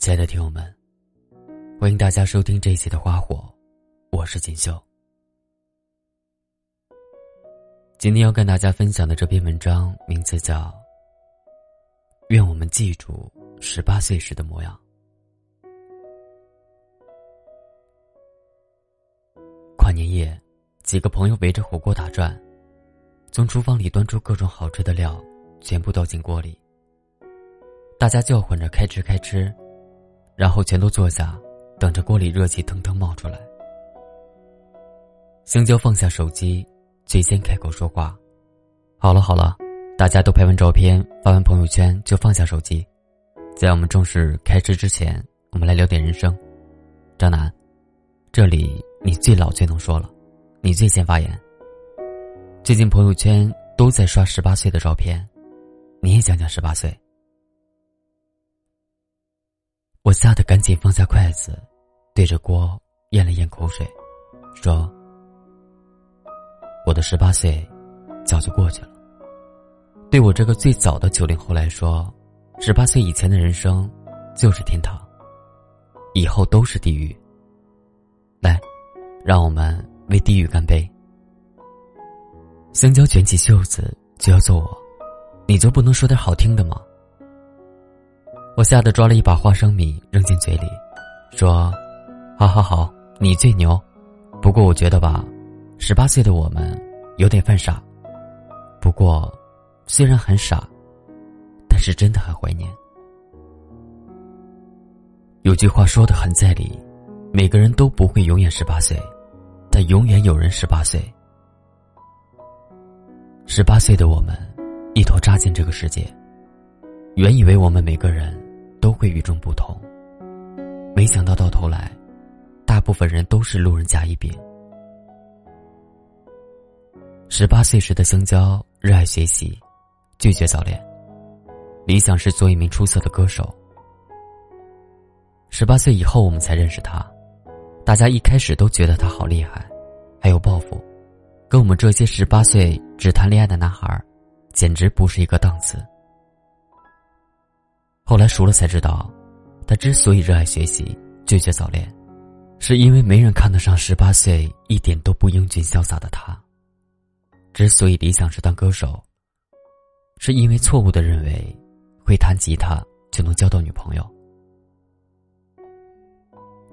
亲爱的听友们，欢迎大家收听这一期的《花火》，我是锦绣。今天要跟大家分享的这篇文章名字叫《愿我们记住十八岁时的模样》。跨年夜，几个朋友围着火锅打转，从厨房里端出各种好吃的料，全部倒进锅里。大家叫唤着“开吃，开吃”。然后全都坐下，等着锅里热气腾腾冒出来。香蕉放下手机，最先开口说话：“好了好了，大家都拍完照片发完朋友圈就放下手机，在我们正式开吃之前，我们来聊点人生。”张楠，这里你最老最能说了，你最先发言。最近朋友圈都在刷十八岁的照片，你也讲讲十八岁。我吓得赶紧放下筷子，对着锅咽了咽口水，说：“我的十八岁早就过去了。对我这个最早的九零后来说，十八岁以前的人生就是天堂，以后都是地狱。来，让我们为地狱干杯！”香蕉卷起袖子就要揍我，你就不能说点好听的吗？我吓得抓了一把花生米扔进嘴里，说：“好好好，你最牛。不过我觉得吧，十八岁的我们有点犯傻。不过，虽然很傻，但是真的很怀念。有句话说的很在理：每个人都不会永远十八岁，但永远有人十八岁。十八岁的我们，一头扎进这个世界，原以为我们每个人。”都会与众不同，没想到到头来，大部分人都是路人甲乙丙。十八岁时的香蕉热爱学习，拒绝早恋，理想是做一名出色的歌手。十八岁以后，我们才认识他，大家一开始都觉得他好厉害，还有抱负，跟我们这些十八岁只谈恋爱的男孩，简直不是一个档次。后来熟了才知道，他之所以热爱学习、拒绝早恋，是因为没人看得上十八岁一点都不英俊潇洒的他。之所以理想是当歌手，是因为错误的认为会弹吉他就能交到女朋友。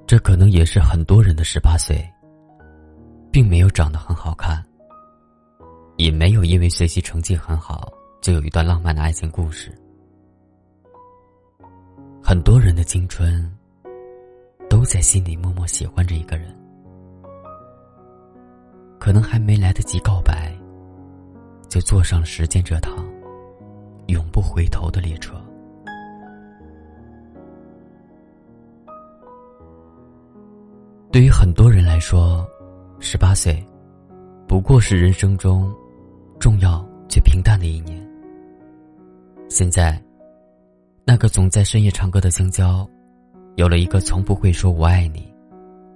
这可能也是很多人的十八岁，并没有长得很好看，也没有因为学习成绩很好就有一段浪漫的爱情故事。很多人的青春，都在心里默默喜欢着一个人，可能还没来得及告白，就坐上了时间这趟永不回头的列车。对于很多人来说，十八岁不过是人生中重要却平淡的一年。现在。那个总在深夜唱歌的香蕉，有了一个从不会说我爱你，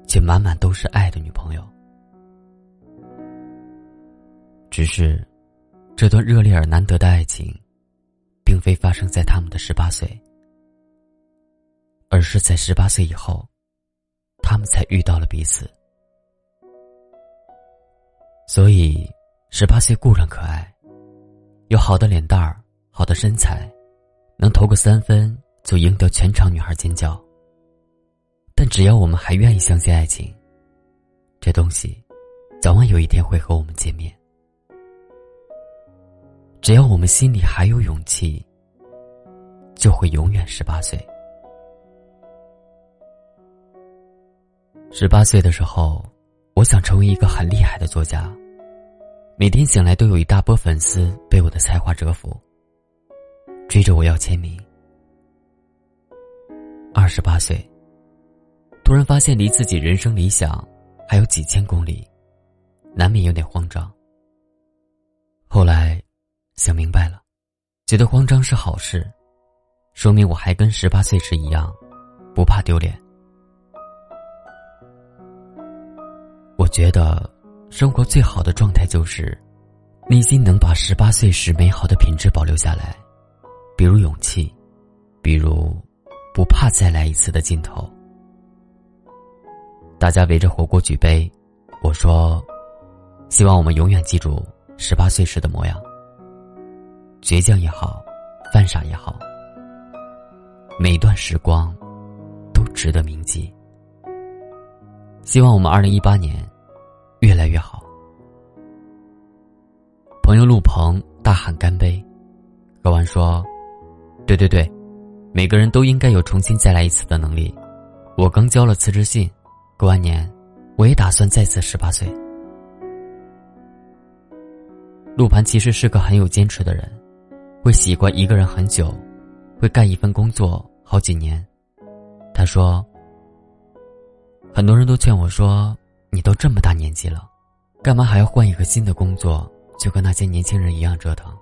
却满满都是爱的女朋友。只是，这段热烈而难得的爱情，并非发生在他们的十八岁，而是在十八岁以后，他们才遇到了彼此。所以，十八岁固然可爱，有好的脸蛋儿，好的身材。能投个三分就赢得全场女孩尖叫。但只要我们还愿意相信爱情，这东西早晚有一天会和我们见面。只要我们心里还有勇气，就会永远十八岁。十八岁的时候，我想成为一个很厉害的作家，每天醒来都有一大波粉丝被我的才华折服。追着我要签名。二十八岁，突然发现离自己人生理想还有几千公里，难免有点慌张。后来想明白了，觉得慌张是好事，说明我还跟十八岁时一样，不怕丢脸。我觉得生活最好的状态就是，内心能把十八岁时美好的品质保留下来。比如勇气，比如不怕再来一次的尽头。大家围着火锅举杯，我说：“希望我们永远记住十八岁时的模样，倔强也好，犯傻也好，每一段时光都值得铭记。希望我们二零一八年越来越好。”朋友陆鹏大喊干杯，喝完说：“对对对，每个人都应该有重新再来一次的能力。我刚交了辞职信。”过完年，我也打算再次十八岁。陆盘其实是个很有坚持的人，会习惯一个人很久，会干一份工作好几年。他说：“很多人都劝我说，你都这么大年纪了，干嘛还要换一个新的工作，就跟那些年轻人一样折腾？”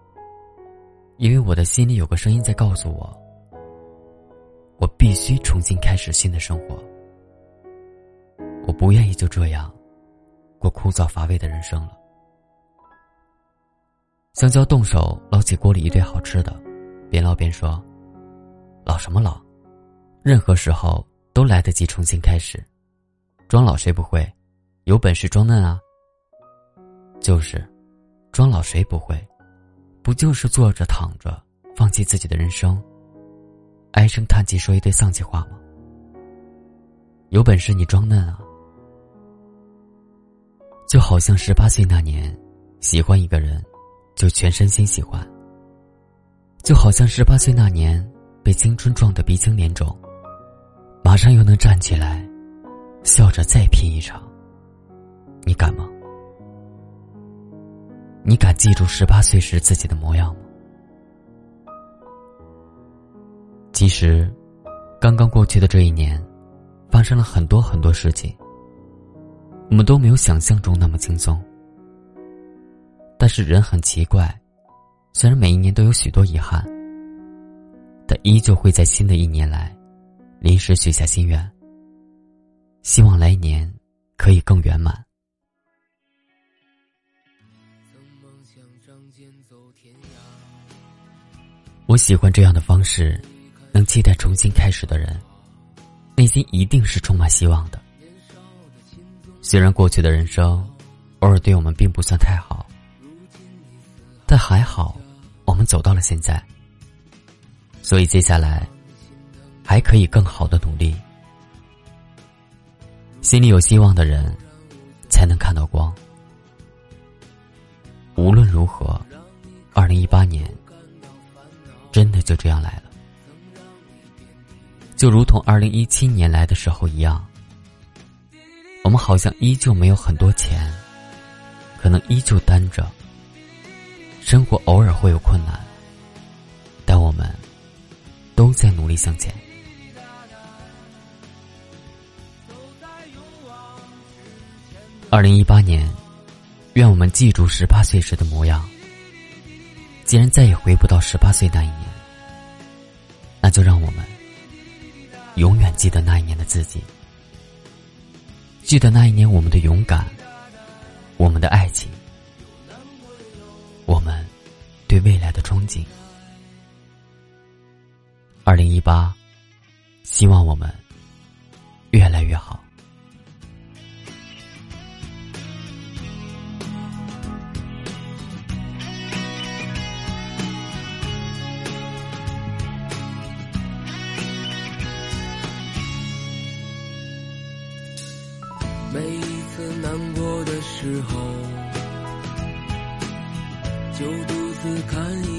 因为我的心里有个声音在告诉我，我必须重新开始新的生活。我不愿意就这样过枯燥乏味的人生了。香蕉动手捞起锅里一堆好吃的，边捞边说：“老什么老？任何时候都来得及重新开始。装老谁不会？有本事装嫩啊！就是，装老谁不会？不就是坐着躺着，放弃自己的人生，唉声叹气说一堆丧气话吗？有本事你装嫩啊！”就好像十八岁那年，喜欢一个人，就全身心喜欢。就好像十八岁那年被青春撞得鼻青脸肿，马上又能站起来，笑着再拼一场。你敢吗？记住十八岁时自己的模样吗？其实，刚刚过去的这一年，发生了很多很多事情。我们都没有想象中那么轻松，但是人很奇怪，虽然每一年都有许多遗憾，但依旧会在新的一年来，临时许下心愿，希望来年可以更圆满。我喜欢这样的方式，能期待重新开始的人，内心一定是充满希望的。虽然过去的人生，偶尔对我们并不算太好，但还好，我们走到了现在。所以接下来，还可以更好的努力。心里有希望的人，才能看到光。无论如何，二零一八年，就这样来了，就如同二零一七年来的时候一样。我们好像依旧没有很多钱，可能依旧单着。生活偶尔会有困难，但我们都在努力向前。二零一八年，愿我们记住十八岁时的模样。既然再也回不到十八岁那一年，那就让我们永远记得那一年的自己。记得那一年，我们的勇敢，我们的爱情，我们对未来的憧憬。二零一八，希望我们越来越好。每一次难过的时候，就独自看一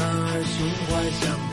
男儿胸怀像。